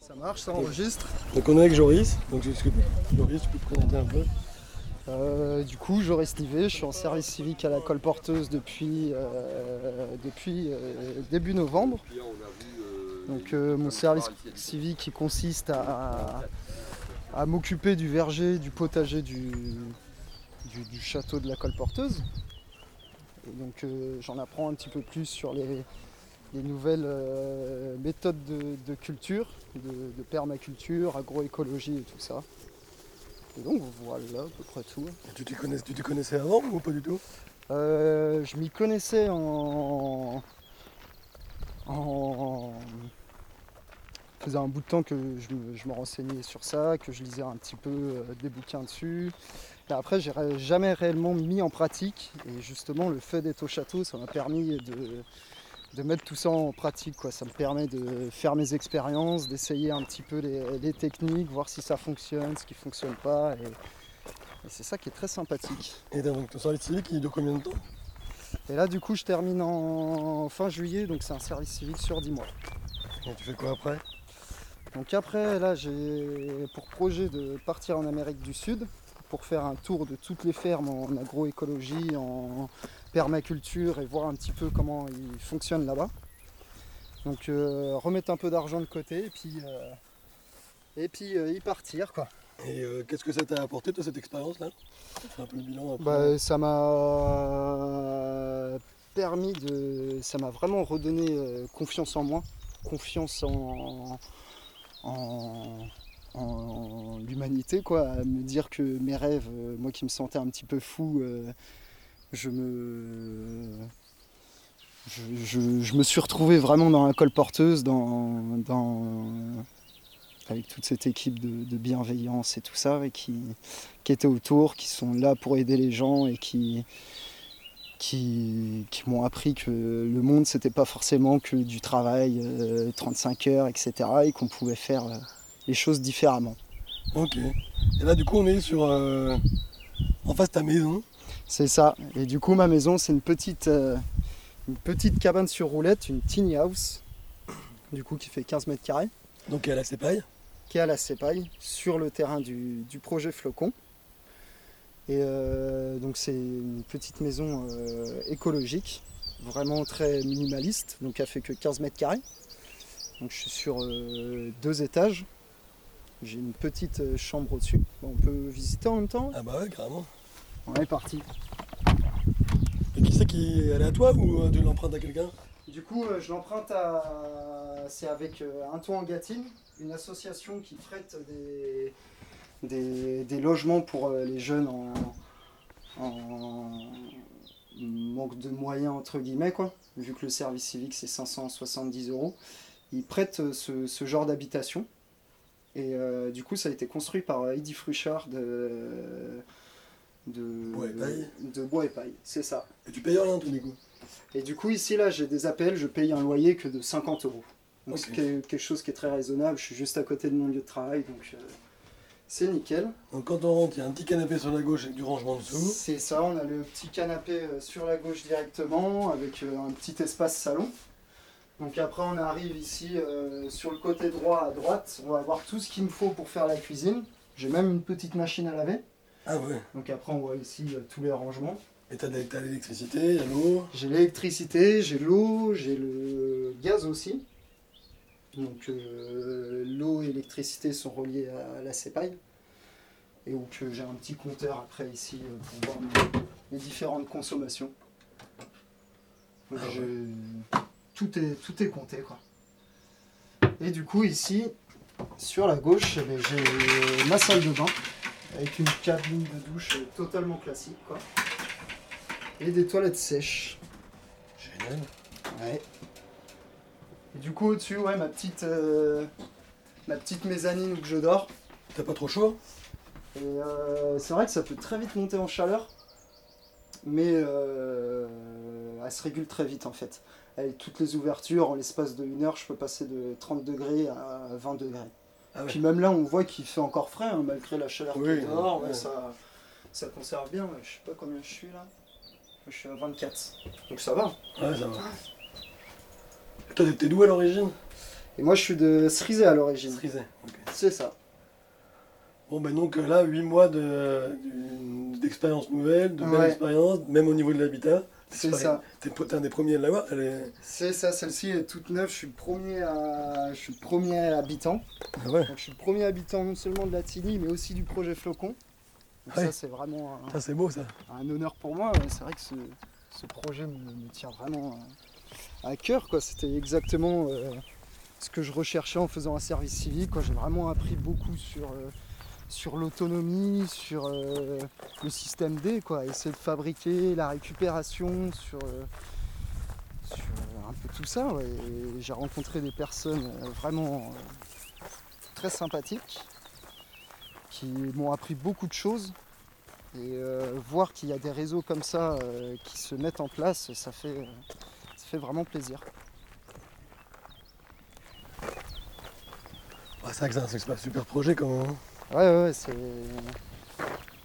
Ça marche, ça enregistre. Donc on est avec Joris. Donc Joris, tu peux te présenter un peu Euh, du coup, Joris Nivet, je suis en service civique à la colporteuse depuis, euh, depuis euh, début novembre. Donc mon service civique il consiste à, à m'occuper du verger, du potager du, du- du château de la colporteuse. Et donc j'en apprends un petit peu plus sur les, les nouvelles euh, méthodes de, de culture, de, de permaculture, agroécologie et tout ça. Et donc voilà à peu près tout. tu t'y connais, tu t'y connaissais avant ou pas du tout? Euh, je m'y connaissais en... en... Ça faisait un bout de temps que je me, je me renseignais sur ça, que je lisais un petit peu euh, des bouquins dessus. Et après, j'ai jamais réellement mis en pratique. Et justement, le fait d'être au château, ça m'a permis de, de mettre tout ça en pratique. Quoi. Ça me permet de faire mes expériences, d'essayer un petit peu les, les techniques, voir si ça fonctionne, ce qui fonctionne pas. Et, et c'est ça qui est très sympathique. Et donc ton service civique il dure combien de temps? Et là, du coup, je termine en fin juillet, donc c'est un service civique sur 10 mois. Et tu fais quoi après? Donc après, là, j'ai pour projet de partir en Amérique du Sud pour faire un tour de toutes les fermes en agroécologie, en permaculture et voir un petit peu comment ils fonctionnent là-bas. Donc euh, remettre un peu d'argent de côté et puis, euh, et puis euh, y partir quoi. Et qu'est-ce que ça t'a apporté toi cette expérience là? Un peu le bilan après. Bah, ça m'a permis de. Ça m'a vraiment redonné confiance en moi, confiance en, en, en l'humanité, quoi. À me dire que mes rêves, moi qui me sentais un petit peu fou, je me. Je, je- me suis retrouvé vraiment dans la colporteuse, dans, dans, avec toute cette équipe de, bienveillance et tout ça, et qui, qui étaient autour, qui sont là pour aider les gens et qui, qui, qui m'ont appris que le monde c'était pas forcément que du travail, euh, 35 heures, etc. et qu'on pouvait faire euh, les choses différemment. Ok. Et là du coup on est sur euh, en face de ta maison. C'est ça. Et du coup ma maison c'est une petite, euh, une petite cabane sur roulette, une tiny house, du coup qui fait 15 mètres carrés, Donc elle a ses pailles. qui est à la Cépaille, sur le terrain du, du projet Flocon. Et euh, donc c'est une petite maison euh, écologique, vraiment très minimaliste, donc elle fait que 15 mètres carrés. Donc je suis sur deux étages. J'ai une petite chambre au-dessus. On peut visiter en même temps? Ah bah ouais carrément. On est parti. Et qui c'est qui elle est à toi ou euh, tu l'empruntes à quelqu'un? Du coup, euh, je l'emprunte à. C'est avec euh, Un Toit en Gâtine, une association qui traite des, des, des logements pour euh, les jeunes en, en manque de moyens, entre guillemets, quoi. Vu que le service civique c'est 570 euros. Ils prêtent euh, ce, ce genre d'habitation. Et euh, du coup, ça a été construit par euh, Heidi Fruchard de. De Bois et Paille. de Bois et Paille, c'est ça. Et tu payes rien tout du coup. Et du coup, ici, là, j'ai des appels, je paye un loyer que de 50 euros. Donc, c'est que- quelque chose qui est très raisonnable. Je suis juste à côté de mon lieu de travail, donc euh, c'est nickel. Donc quand on rentre, il y a un petit canapé sur la gauche avec du rangement dessous. C'est ça, on a le petit canapé euh, sur la gauche directement, avec euh, un petit espace salon. Donc après, on arrive ici euh, sur le côté droit à droite. On va avoir tout ce qu'il me faut pour faire la cuisine. J'ai même une petite machine à laver. Ah ouais. Donc après, on voit ici euh, tous les rangements. Et t'as de- t'as l'électricité, il y a l'eau. J'ai l'électricité, j'ai l'eau, j'ai le gaz aussi. Donc euh, l'eau et l'électricité sont reliées à la CEPAI. Et donc euh, j'ai un petit compteur après ici euh, pour voir mes, mes différentes consommations. Donc, Ah ouais. je- tout, est, tout est compté quoi. Et du coup ici, sur la gauche, eh ben, j'ai ma salle de bain avec une cabine de douche totalement classique quoi. Et des toilettes sèches. Génial. Ouais. Et du coup au-dessus, ouais, ma petite, euh, ma petite mezzanine où que je dors. T'as pas trop chaud Et euh, c'est vrai que ça peut très vite monter en chaleur, mais euh, elle se régule très vite en fait. Avec toutes les ouvertures, en l'espace de une heure, je peux passer de 30 degrés à 20 degrés. Ah ouais. Puis même là, on voit qu'il fait encore frais, hein, malgré la chaleur Oui, qui est dehors. ouais, ouais. ça, ça conserve bien. ouais. Je sais pas combien je suis là. Je suis à 24. Donc ça va. Ouais, ça va. Toi, t'es d'où à l'origine? Et moi, je suis de Cerisay à l'origine. Cerisay, ok. C'est ça. Bon, ben donc euh, là, 8 mois de- d'expérience nouvelle, de belle Ouais. expérience, même au niveau de l'habitat. C'est T'es- ça. T'es un des premiers à l'avoir. C'est ça, celle-ci est toute neuve. Je suis le premier, à... je suis le premier habitant. Ah ouais, Donc, je suis le premier habitant non seulement de la Tini, mais aussi du projet Flocon. Donc, Ouais. ça, c'est vraiment un, ça c'est beau ça. un honneur pour moi. C'est vrai que ce, ce projet me, me tient vraiment à cœur. quoi. C'était exactement euh, ce que je recherchais en faisant un service civique. J'ai vraiment appris beaucoup sur, euh, sur l'autonomie, sur euh, le système D, quoi. essayer de fabriquer, la récupération, sur, euh, euh, un peu tout ça. J'ai rencontré des personnes vraiment très sympathiques qui m'ont appris beaucoup de choses. Et voir qu'il y a des réseaux comme ça qui se mettent en place, ça fait, ça fait vraiment plaisir. C'est un- super projet quand même. Ouais, ouais, c'est.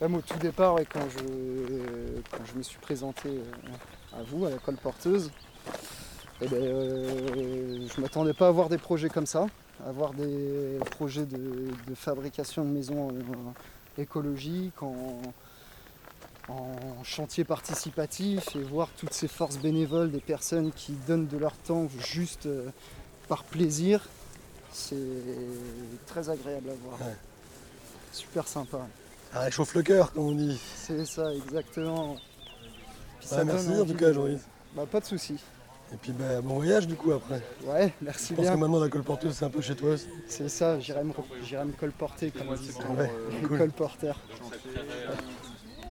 Même au tout départ, quand, je, quand je me suis présenté euh, à vous, à la colporteuse, eh ben, euh, je m'attendais pas à voir des projets comme ça, à voir des projets de, fabrication de maisons euh, écologiques, en, chantier participatif, et voir toutes ces forces bénévoles, des personnes qui donnent de leur temps juste par plaisir, c'est très agréable à voir. Super sympa. Ça réchauffe le cœur comme on dit. C'est ça, exactement. Ça merci en tout cas, Joris. Bah, pas de souci. Et puis bah, bon voyage du coup après. Ouais, merci Je pense bien. que maintenant la colporteuse c'est un peu chez toi aussi. C'est ça, j'irai me, j'irai me colporter, comme on dit. Ouais, cool. Colporteur.